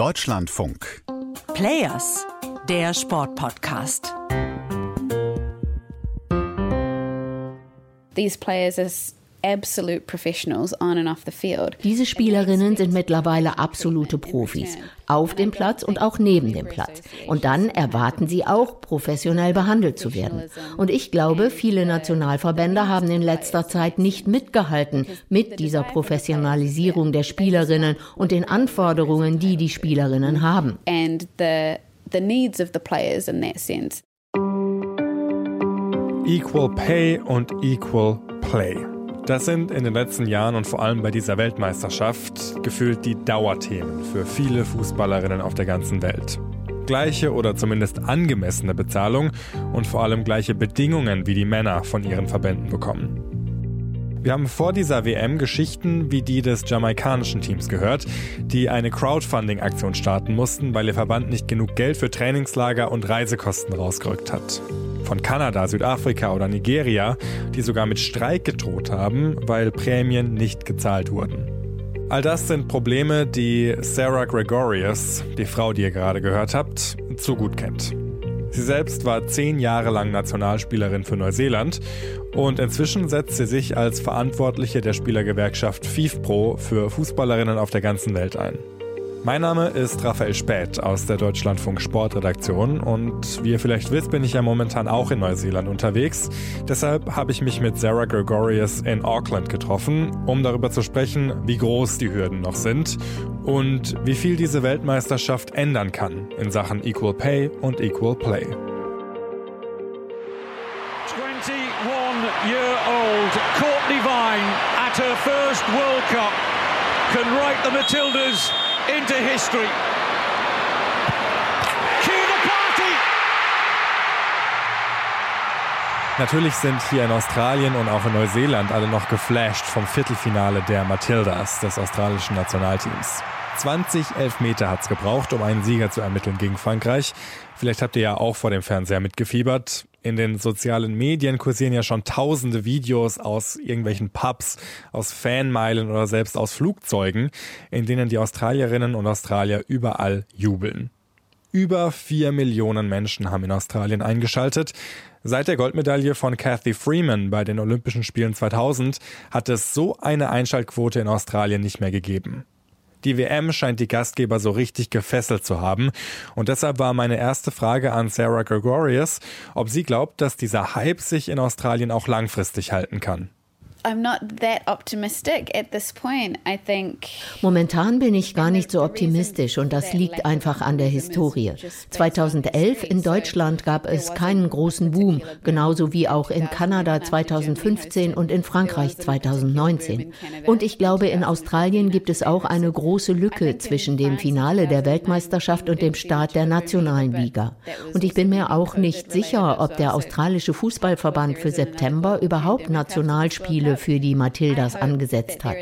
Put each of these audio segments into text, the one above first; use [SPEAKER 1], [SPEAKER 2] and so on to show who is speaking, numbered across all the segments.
[SPEAKER 1] Deutschlandfunk.
[SPEAKER 2] Players, der Sportpodcast.
[SPEAKER 3] These players are absolute professionals on and off the field.
[SPEAKER 4] Diese Spielerinnen sind mittlerweile absolute Profis, auf dem Platz und auch neben dem Platz. Und dann erwarten sie auch, professionell behandelt zu werden. Und ich glaube, viele Nationalverbände haben in letzter Zeit nicht mitgehalten mit dieser Professionalisierung der Spielerinnen und den Anforderungen, die die Spielerinnen haben.
[SPEAKER 3] And the, the needs of the players in that sense.
[SPEAKER 5] Equal Pay und Equal Play. Das sind in den letzten Jahren und vor allem bei dieser Weltmeisterschaft gefühlt die Dauerthemen für viele Fußballerinnen auf der ganzen Welt. Gleiche oder zumindest angemessene Bezahlung und vor allem gleiche Bedingungen wie die Männer von ihren Verbänden bekommen. Wir haben vor dieser WM Geschichten wie die des jamaikanischen Teams gehört, die eine Crowdfunding-Aktion starten mussten, weil ihr Verband nicht genug Geld für Trainingslager und Reisekosten rausgerückt hat von Kanada, Südafrika oder Nigeria, die sogar mit Streik gedroht haben, weil Prämien nicht gezahlt wurden. All das sind Probleme, die Sarah Gregorius, die Frau, die ihr gerade gehört habt, zu gut kennt. Sie selbst war zehn Jahre lang Nationalspielerin für Neuseeland und inzwischen setzt sie sich als Verantwortliche der Spielergewerkschaft FIFPro für Fußballerinnen auf der ganzen Welt ein. Mein Name ist Raphael Späth aus der Deutschlandfunk Sportredaktion und wie ihr vielleicht wisst, bin ich ja momentan auch in Neuseeland unterwegs. Deshalb habe ich mich mit Sarah Gregorius in Auckland getroffen, um darüber zu sprechen, wie groß die Hürden noch sind und wie viel diese Weltmeisterschaft ändern kann in Sachen Equal Pay und Equal Play. 21
[SPEAKER 6] year old Courtney Vine at her first World Cup can write the Matildas into history.
[SPEAKER 5] Natürlich sind hier in Australien und auch in Neuseeland alle noch geflasht vom Viertelfinale der Matildas, des australischen Nationalteams. 20 Elfmeter hat es gebraucht, um einen Sieger zu ermitteln gegen Frankreich. Vielleicht habt ihr ja auch vor dem Fernseher mitgefiebert. In den sozialen Medien kursieren ja schon tausende Videos aus irgendwelchen Pubs, aus Fanmeilen oder selbst aus Flugzeugen, in denen die Australierinnen und Australier überall jubeln. Über vier Millionen Menschen haben in Australien eingeschaltet. Seit der Goldmedaille von Kathy Freeman bei den Olympischen Spielen 2000 hat es so eine Einschaltquote in Australien nicht mehr gegeben. Die WM scheint die Gastgeber so richtig gefesselt zu haben. Und deshalb war meine erste Frage an Sarah Gregorius, ob sie glaubt, dass dieser Hype sich in Australien auch langfristig halten kann.
[SPEAKER 4] Momentan bin ich gar nicht so optimistisch und das liegt einfach an der Historie. 2011 in Deutschland gab es keinen großen Boom, genauso wie auch in Kanada 2015 und in Frankreich 2019. Und ich glaube, in Australien gibt es auch eine große Lücke zwischen dem Finale der Weltmeisterschaft und dem Start der nationalen Liga. Und ich bin mir auch nicht sicher, ob der australische Fußballverband für September überhaupt Nationalspiele Spiele für die Matildas angesetzt hat.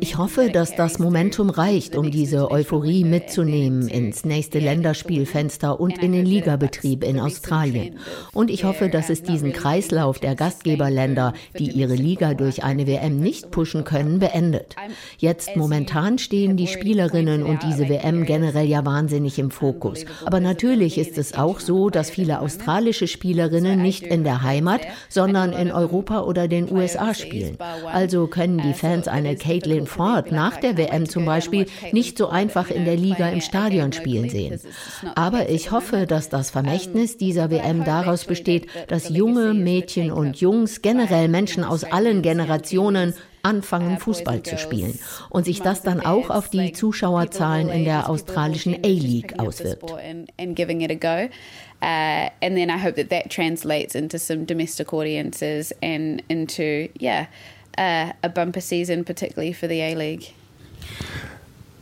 [SPEAKER 4] Ich hoffe, dass das Momentum reicht, um diese Euphorie mitzunehmen ins nächste Länderspielfenster und in den Ligabetrieb in Australien. Und ich hoffe, dass es diesen Kreislauf der Gastgeberländer, die ihre Liga durch eine WM nicht pushen können, beendet. Jetzt momentan stehen die Spielerinnen und diese WM generell ja wahnsinnig im Fokus. Aber natürlich ist es auch so, dass viele australische Spielerinnen nicht in der Heimat, sondern in Europa oder den USA spielen spielen. Also können die Fans eine Caitlin Ford nach der WM zum Beispiel nicht so einfach in der Liga im Stadion spielen sehen. Aber ich hoffe, dass das Vermächtnis dieser WM daraus besteht, dass junge Mädchen und Jungs, generell Menschen aus allen Generationen, anfangen, Fußball zu spielen und sich das dann auch auf die Zuschauerzahlen in der australischen A-League auswirkt.
[SPEAKER 3] Uh, and then I hope that that translates into some domestic audiences and into, yeah, uh, a bumper season, particularly for the A League.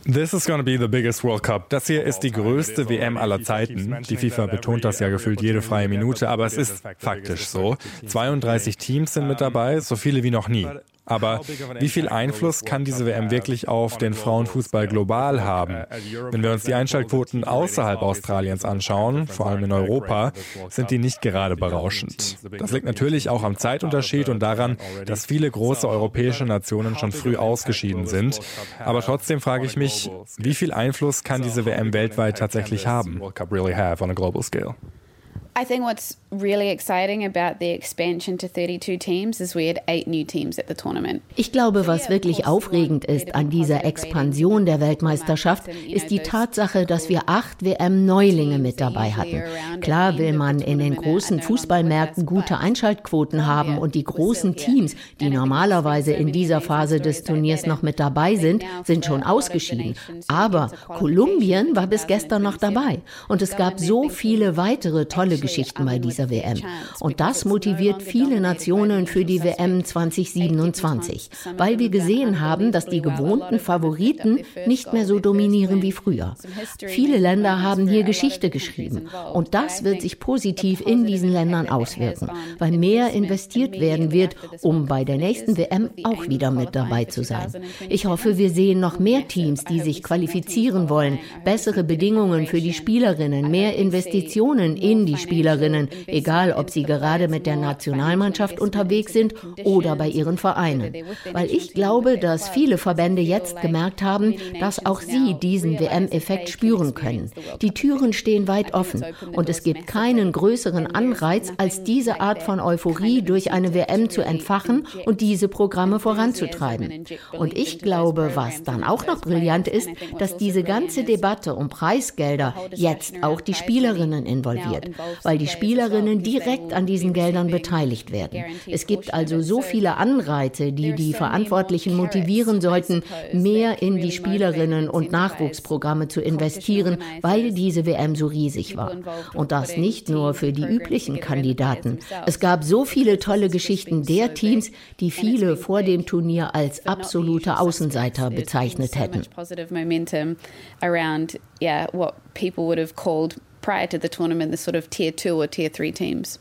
[SPEAKER 5] This is to be the biggest World Cup. Das hier ist die größte WM aller Zeiten. Die FIFA betont das ja gefühlt jede freie Minute, aber es ist faktisch so. 32 Teams sind mit dabei, so viele wie noch nie. Aber wie viel Einfluss kann diese WM wirklich auf den Frauenfußball global haben? Wenn wir uns die Einschaltquoten außerhalb Australiens anschauen, vor allem in Europa, sind die nicht gerade berauschend. Das liegt natürlich auch am Zeitunterschied und daran, dass viele große europäische Nationen schon früh ausgeschieden sind. Aber trotzdem frage ich mich, wie viel Einfluss kann diese WM weltweit tatsächlich haben?
[SPEAKER 3] I think what's really exciting about the expansion to 32 teams is we had eight new teams at the tournament.
[SPEAKER 4] Ich glaube, was wirklich aufregend ist an dieser Expansion der Weltmeisterschaft, ist die Tatsache, dass wir acht WM-Neulinge mit dabei hatten. Klar will man in den großen Fußballmärkten gute Einschaltquoten haben und die großen Teams, die normalerweise in dieser Phase des Turniers noch mit dabei sind, sind schon ausgeschieden. Aber Kolumbien war bis gestern noch dabei und es gab so viele weitere tolle Geschichten. Geschichten bei dieser WM. Und das motiviert viele Nationen für die WM 2027, weil wir gesehen haben, dass die gewohnten Favoriten nicht mehr so dominieren wie früher. Viele Länder haben hier Geschichte geschrieben und das wird sich positiv in diesen Ländern auswirken, weil mehr investiert werden wird, um bei der nächsten WM auch wieder mit dabei zu sein. Ich hoffe, wir sehen noch mehr Teams, die sich qualifizieren wollen, bessere Bedingungen für die Spielerinnen, mehr Investitionen in die Spielerinnen Spielerinnen, egal ob sie gerade mit der Nationalmannschaft unterwegs sind oder bei ihren Vereinen. Weil ich glaube, dass viele Verbände jetzt gemerkt haben, dass auch sie diesen WM-Effekt spüren können. Die Türen stehen weit offen und es gibt keinen größeren Anreiz, als diese Art von Euphorie durch eine WM zu entfachen und diese Programme voranzutreiben. Und ich glaube, was dann auch noch brillant ist, dass diese ganze Debatte um Preisgelder jetzt auch die Spielerinnen involviert, weil die Spielerinnen direkt an diesen Geldern beteiligt werden. Es gibt also so viele Anreize, die die Verantwortlichen motivieren sollten, mehr in die Spielerinnen und Nachwuchsprogramme zu investieren, weil diese WM so riesig war. Und das nicht nur für die üblichen Kandidaten. Es gab so viele tolle Geschichten der Teams, die viele vor dem Turnier als absolute Außenseiter bezeichnet hätten.
[SPEAKER 3] yeah, what people would have called prior to the tournament the sort of tier two or tier three teams.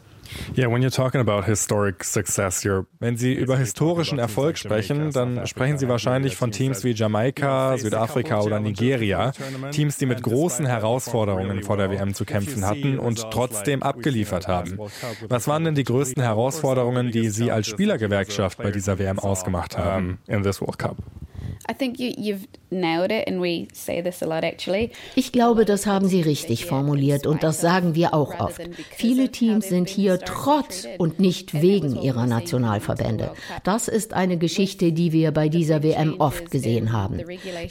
[SPEAKER 5] Yeah, when you're talking about historic success, you're Wenn Sie über historischen Erfolg sprechen, dann sprechen Sie wahrscheinlich von Teams wie Jamaika, Südafrika oder Nigeria, Teams, die mit großen Herausforderungen vor der WM zu kämpfen hatten und trotzdem abgeliefert haben. Was waren denn die größten Herausforderungen, die Sie als Spielergewerkschaft bei dieser WM ausgemacht haben in this World Cup?
[SPEAKER 4] Ich glaube, das haben Sie richtig formuliert und das sagen wir auch oft. Viele Teams sind hier trotz und nicht wegen ihrer Nationalverbände. Das ist eine Geschichte, die wir bei dieser WM oft gesehen haben.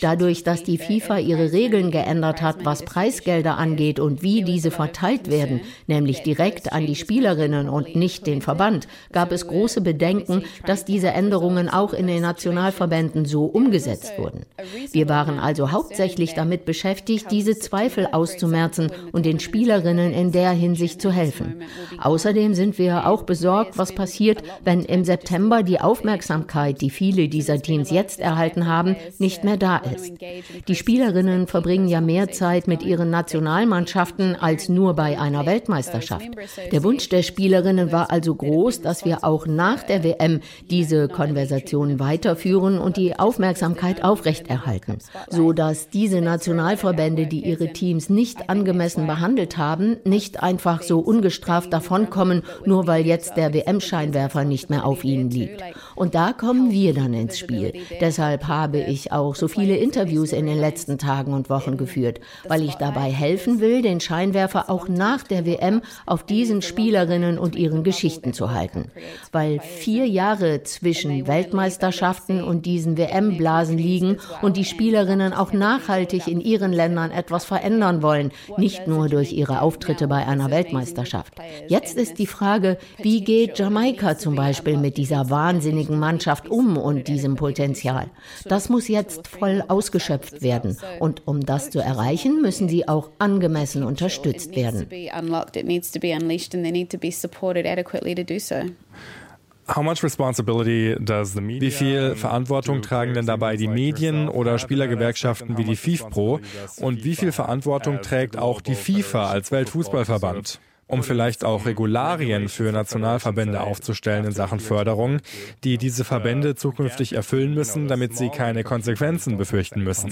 [SPEAKER 4] Dadurch, dass die FIFA ihre Regeln geändert hat, was Preisgelder angeht und wie diese verteilt werden, nämlich direkt an die Spielerinnen und nicht den Verband, gab es große Bedenken, dass diese Änderungen auch in den Nationalverbänden so umgesetzt umgesetzt wurden. Wir waren also hauptsächlich damit beschäftigt, diese Zweifel auszumerzen und den Spielerinnen in der Hinsicht zu helfen. Außerdem sind wir auch besorgt, was passiert, wenn im September die Aufmerksamkeit, die viele dieser Teams jetzt erhalten haben, nicht mehr da ist. Die Spielerinnen verbringen ja mehr Zeit mit ihren Nationalmannschaften als nur bei einer Weltmeisterschaft. Der Wunsch der Spielerinnen war also groß, dass wir auch nach der WM diese Konversation weiterführen und die Aufmerksamkeit Aufmerksamkeit aufrechterhalten, so dass diese Nationalverbände, die ihre Teams nicht angemessen behandelt haben, nicht einfach so ungestraft davonkommen, nur weil jetzt der WM-Scheinwerfer nicht mehr auf ihnen liegt. Und da kommen wir dann ins Spiel. Deshalb habe ich auch so viele Interviews in den letzten Tagen und Wochen geführt, weil ich dabei helfen will, den Scheinwerfer auch nach der WM auf diesen Spielerinnen und ihren Geschichten zu halten. Weil vier Jahre zwischen Weltmeisterschaften und diesen WM-Blasen Phasen liegen und die Spielerinnen auch nachhaltig in ihren Ländern etwas verändern wollen, nicht nur durch ihre Auftritte bei einer Weltmeisterschaft. Jetzt ist die Frage, wie geht Jamaika zum Beispiel mit dieser wahnsinnigen Mannschaft um und diesem Potenzial? Das muss jetzt voll ausgeschöpft werden. Und um das zu erreichen, müssen sie auch angemessen unterstützt werden.
[SPEAKER 5] Wie viel Verantwortung tragen denn dabei die Medien oder Spielergewerkschaften wie die FIFPro? Und wie viel Verantwortung trägt auch die FIFA als Weltfußballverband? um vielleicht auch Regularien für Nationalverbände aufzustellen in Sachen Förderung, die diese Verbände zukünftig erfüllen müssen, damit sie keine Konsequenzen befürchten müssen.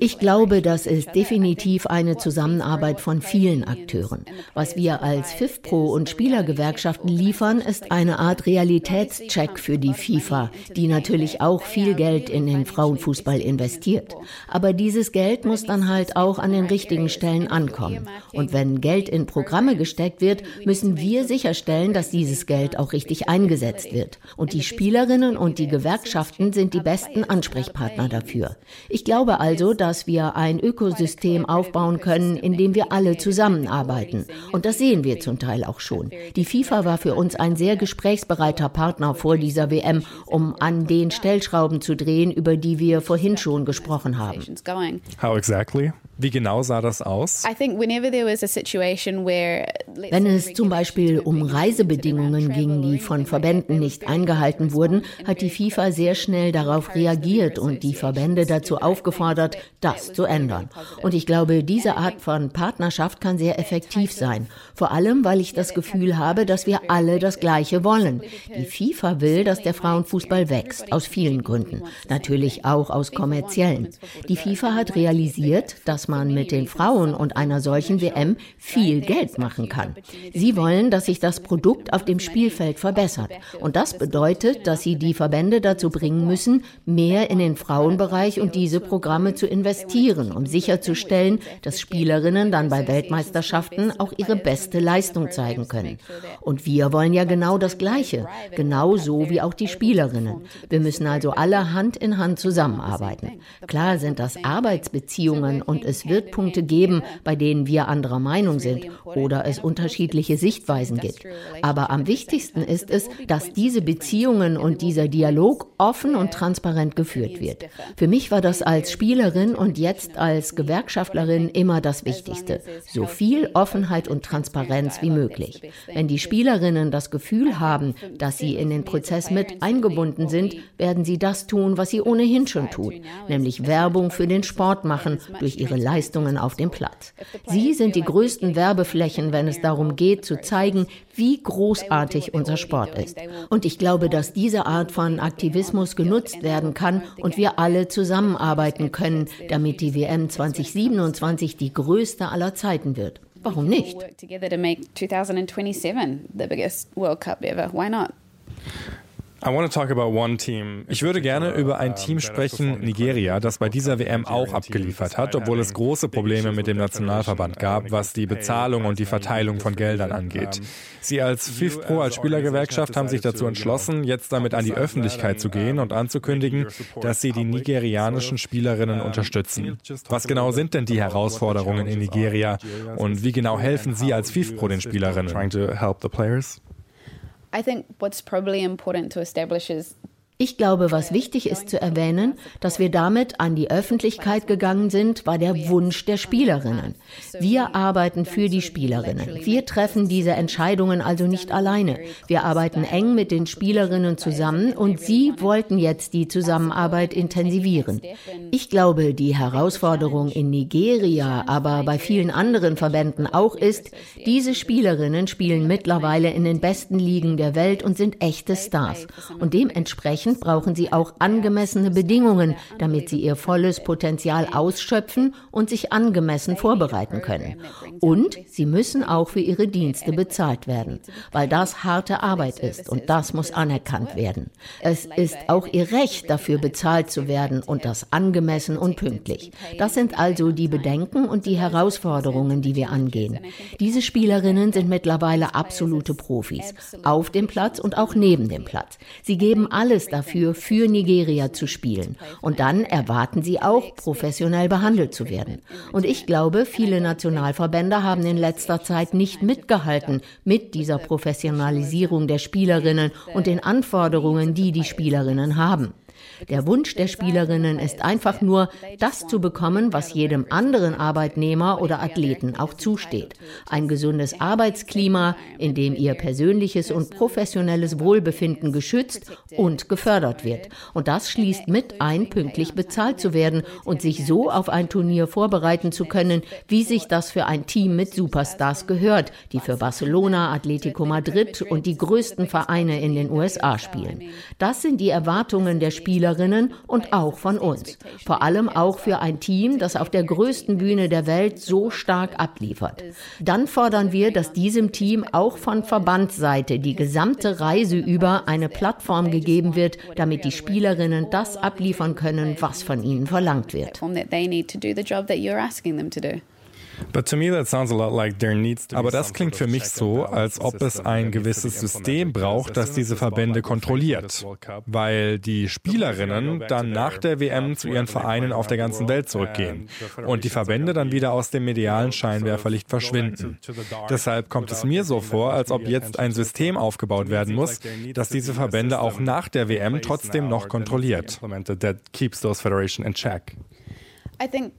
[SPEAKER 4] Ich glaube, das ist definitiv eine Zusammenarbeit von vielen Akteuren. Was wir als FIFPro und Spielergewerkschaften liefern, ist eine Art Realitätscheck für die FIFA, die natürlich auch viel Geld in den Frauenfußball investiert. Aber dieses Geld muss dann halt auch an den richtigen Stellen ankommen. Und wenn Geld in Programme gesteckt wird, müssen wir sicherstellen, dass dieses Geld auch richtig eingesetzt wird. Und die Spielerinnen und die Gewerkschaften sind sind die besten Ansprechpartner dafür. Ich glaube also, dass wir ein Ökosystem aufbauen können, in dem wir alle zusammenarbeiten. Und das sehen wir zum Teil auch schon. Die FIFA war für uns ein sehr gesprächsbereiter Partner vor dieser WM, um an den Stellschrauben zu drehen, über die wir vorhin schon gesprochen haben.
[SPEAKER 5] How exactly? Wie genau sah das aus?
[SPEAKER 4] Wenn es zum Beispiel um Reisebedingungen ging, die von Verbänden nicht eingehalten wurden, hat die FIFA sehr schnell darauf reagiert und die Verbände dazu aufgefordert, das zu ändern. Und ich glaube, diese Art von Partnerschaft kann sehr effektiv sein. Vor allem, weil ich das Gefühl habe, dass wir alle das Gleiche wollen. Die FIFA will, dass der Frauenfußball wächst, aus vielen Gründen. Natürlich auch aus kommerziellen. Die FIFA hat realisiert, dass man mit den Frauen und einer solchen WM viel Geld machen kann. Sie wollen, dass sich das Produkt auf dem Spielfeld verbessert. Und das bedeutet, dass sie die Verbände dazu bringen müssen, mehr in den Frauenbereich und diese Programme zu investieren, um sicherzustellen, dass Spielerinnen dann bei Weltmeisterschaften auch ihre beste Leistung zeigen können. Und wir wollen ja genau das Gleiche, genauso wie auch die Spielerinnen. Wir müssen also alle Hand in Hand zusammenarbeiten. Klar sind das Arbeitsbeziehungen und es wird Punkte geben, bei denen wir anderer Meinung sind oder es unterschiedliche Sichtweisen gibt. Aber am wichtigsten ist es, dass diese Beziehungen und dieser Dialog offen und transparent geführt wird. Für mich war das als Spielerin und jetzt als Gewerkschaftlerin immer das Wichtigste. So viel Offenheit und Transparenz wie möglich. Wenn die Spielerinnen das Gefühl haben, dass sie in den Prozess mit eingebunden sind, werden sie das tun, was sie ohnehin schon tun, nämlich Werbung für den Sport machen durch ihre Leistungen auf dem Platz. Sie sind die größten Werbeflächen, wenn es darum geht, zu zeigen, wie großartig unser Sport ist. Und ich glaube, dass diese Art von Aktivismus genutzt werden kann und wir alle zusammenarbeiten können, damit die WM 2027 die größte aller Zeiten wird. Warum nicht?
[SPEAKER 5] Ich würde gerne über ein Team sprechen, Nigeria, das bei dieser WM auch abgeliefert hat, obwohl es große Probleme mit dem Nationalverband gab, was die Bezahlung und die Verteilung von Geldern angeht. Sie als FIFPro, als Spielergewerkschaft, haben sich dazu entschlossen, jetzt damit an die Öffentlichkeit zu gehen und anzukündigen, dass sie die nigerianischen Spielerinnen unterstützen. Was genau sind denn die Herausforderungen in Nigeria und wie genau helfen Sie als FIFPro den Spielerinnen?
[SPEAKER 3] I think what's probably important to establish is
[SPEAKER 4] Ich glaube, was wichtig ist zu erwähnen, dass wir damit an die Öffentlichkeit gegangen sind, war der Wunsch der Spielerinnen. Wir arbeiten für die Spielerinnen. Wir treffen diese Entscheidungen also nicht alleine. Wir arbeiten eng mit den Spielerinnen zusammen und sie wollten jetzt die Zusammenarbeit intensivieren. Ich glaube, die Herausforderung in Nigeria, aber bei vielen anderen Verbänden auch ist, diese Spielerinnen spielen mittlerweile in den besten Ligen der Welt und sind echte Stars. Und dementsprechend Dementsprechend brauchen sie auch angemessene Bedingungen, damit sie ihr volles Potenzial ausschöpfen und sich angemessen vorbereiten können. Und sie müssen auch für ihre Dienste bezahlt werden, weil das harte Arbeit ist und das muss anerkannt werden. Es ist auch ihr Recht, dafür bezahlt zu werden und das angemessen und pünktlich. Das sind also die Bedenken und die Herausforderungen, die wir angehen. Diese Spielerinnen sind mittlerweile absolute Profis, auf dem Platz und auch neben dem Platz. Sie geben alles dafür, für Nigeria zu spielen. Und dann erwarten sie auch, professionell behandelt zu werden. Und ich glaube, viele Nationalverbände haben in letzter Zeit nicht mitgehalten mit dieser Professionalisierung der Spielerinnen und den Anforderungen, die die Spielerinnen haben. Der Wunsch der Spielerinnen ist einfach nur, das zu bekommen, was jedem anderen Arbeitnehmer oder Athleten auch zusteht. Ein gesundes Arbeitsklima, in dem ihr persönliches und professionelles Wohlbefinden geschützt und gefördert wird. Und das schließt mit ein, pünktlich bezahlt zu werden und sich so auf ein Turnier vorbereiten zu können, wie sich das für ein Team mit Superstars gehört, die für Barcelona, Atletico Madrid und die größten Vereine in den USA spielen. Das sind die Erwartungen der Spielerinnen und auch von uns. Vor allem auch für ein Team, das auf der größten Bühne der Welt so stark abliefert. Dann fordern wir, dass diesem Team auch von Verbandsseite die gesamte Reise über eine Plattform gegeben wird, damit die Spielerinnen das abliefern können, was von ihnen verlangt wird.
[SPEAKER 5] Aber das klingt für mich so, als ob es ein gewisses System braucht, das diese Verbände kontrolliert, weil die Spielerinnen dann nach der WM zu ihren Vereinen auf der ganzen Welt zurückgehen und die Verbände dann wieder aus dem medialen Scheinwerferlicht verschwinden. Deshalb kommt es mir so vor, als ob jetzt ein System aufgebaut werden muss, das diese Verbände auch nach der WM trotzdem noch kontrolliert.
[SPEAKER 4] I think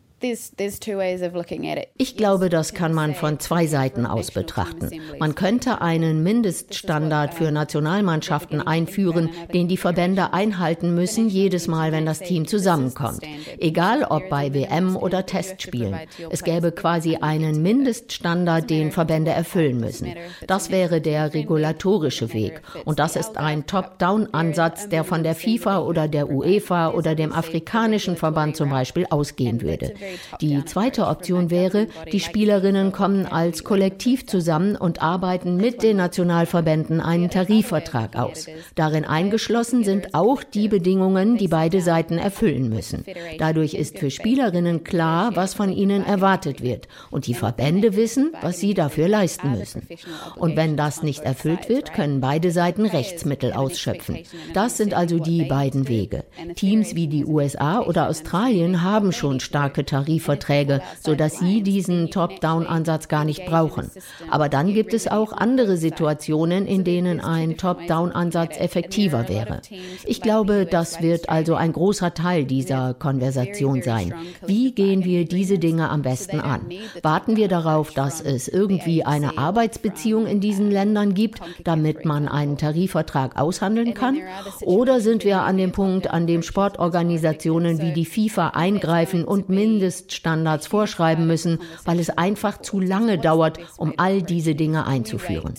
[SPEAKER 4] ich glaube, das kann man von zwei Seiten aus betrachten. Man könnte einen Mindeststandard für Nationalmannschaften einführen, den die Verbände einhalten müssen, jedes Mal, wenn das Team zusammenkommt. Egal ob bei WM oder Testspielen. Es gäbe quasi einen Mindeststandard, den Verbände erfüllen müssen. Das wäre der regulatorische Weg. Und das ist ein Top-Down-Ansatz, der von der FIFA oder der UEFA oder dem afrikanischen Verband zum Beispiel ausgehen würde. Die zweite Option wäre, die Spielerinnen kommen als Kollektiv zusammen und arbeiten mit den Nationalverbänden einen Tarifvertrag aus. Darin eingeschlossen sind auch die Bedingungen, die beide Seiten erfüllen müssen. Dadurch ist für Spielerinnen klar, was von ihnen erwartet wird und die Verbände wissen, was sie dafür leisten müssen. Und wenn das nicht erfüllt wird, können beide Seiten Rechtsmittel ausschöpfen. Das sind also die beiden Wege. Teams wie die USA oder Australien haben schon starke Tarife Tarifverträge, sodass sie diesen Top-Down-Ansatz gar nicht brauchen. Aber dann gibt es auch andere Situationen, in denen ein Top-Down-Ansatz effektiver wäre. Ich glaube, das wird also ein großer Teil dieser Konversation sein. Wie gehen wir diese Dinge am besten an? Warten wir darauf, dass es irgendwie eine Arbeitsbeziehung in diesen Ländern gibt, damit man einen Tarifvertrag aushandeln kann? Oder sind wir an dem Punkt, an dem Sportorganisationen wie die FIFA eingreifen und mindestens Mindeststandards vorschreiben müssen, weil es einfach zu lange dauert, um all diese Dinge einzuführen.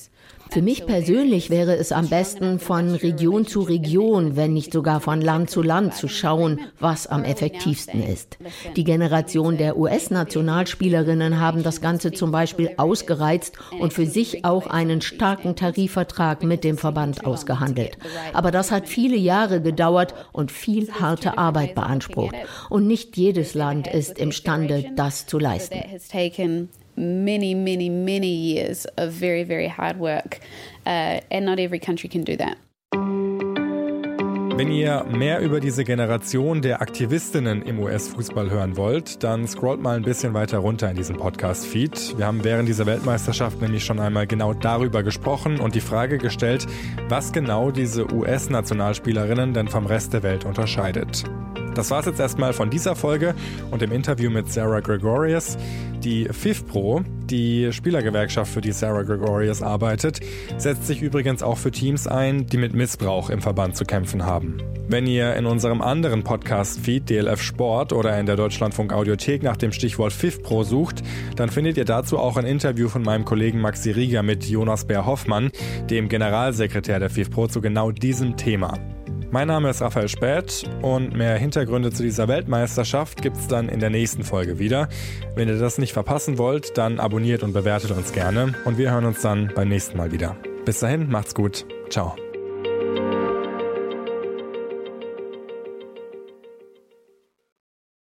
[SPEAKER 4] Für mich persönlich wäre es am besten, von Region zu Region, wenn nicht sogar von Land zu Land zu schauen, was am effektivsten ist. Die Generation der US-Nationalspielerinnen haben das Ganze zum Beispiel ausgereizt und für sich auch einen starken Tarifvertrag mit dem Verband ausgehandelt. Aber das hat viele Jahre gedauert und viel harte Arbeit beansprucht. Und nicht jedes Land ist imstande, das zu leisten. Many, many, many years of very, very hard work. Uh, and not every country can do that.
[SPEAKER 5] Wenn ihr mehr über diese Generation der Aktivistinnen im US-Fußball hören wollt, dann scrollt mal ein bisschen weiter runter in diesem Podcast-Feed. Wir haben während dieser Weltmeisterschaft nämlich schon einmal genau darüber gesprochen und die Frage gestellt, was genau diese US-Nationalspielerinnen denn vom Rest der Welt unterscheidet. Das war es jetzt erstmal von dieser Folge und dem Interview mit Sarah Gregorius. Die FIFPro, die Spielergewerkschaft, für die Sarah Gregorius arbeitet, setzt sich übrigens auch für Teams ein, die mit Missbrauch im Verband zu kämpfen haben. Wenn ihr in unserem anderen Podcast-Feed DLF Sport oder in der Deutschlandfunk Audiothek nach dem Stichwort FIFPro sucht, dann findet ihr dazu auch ein Interview von meinem Kollegen Maxi Rieger mit Jonas Bär-Hoffmann, dem Generalsekretär der FIFPro, zu genau diesem Thema. Mein Name ist Raphael Späth und mehr Hintergründe zu dieser Weltmeisterschaft gibt es dann in der nächsten Folge wieder. Wenn ihr das nicht verpassen wollt, dann abonniert und bewertet uns gerne und wir hören uns dann beim nächsten Mal wieder. Bis dahin, macht's gut. Ciao.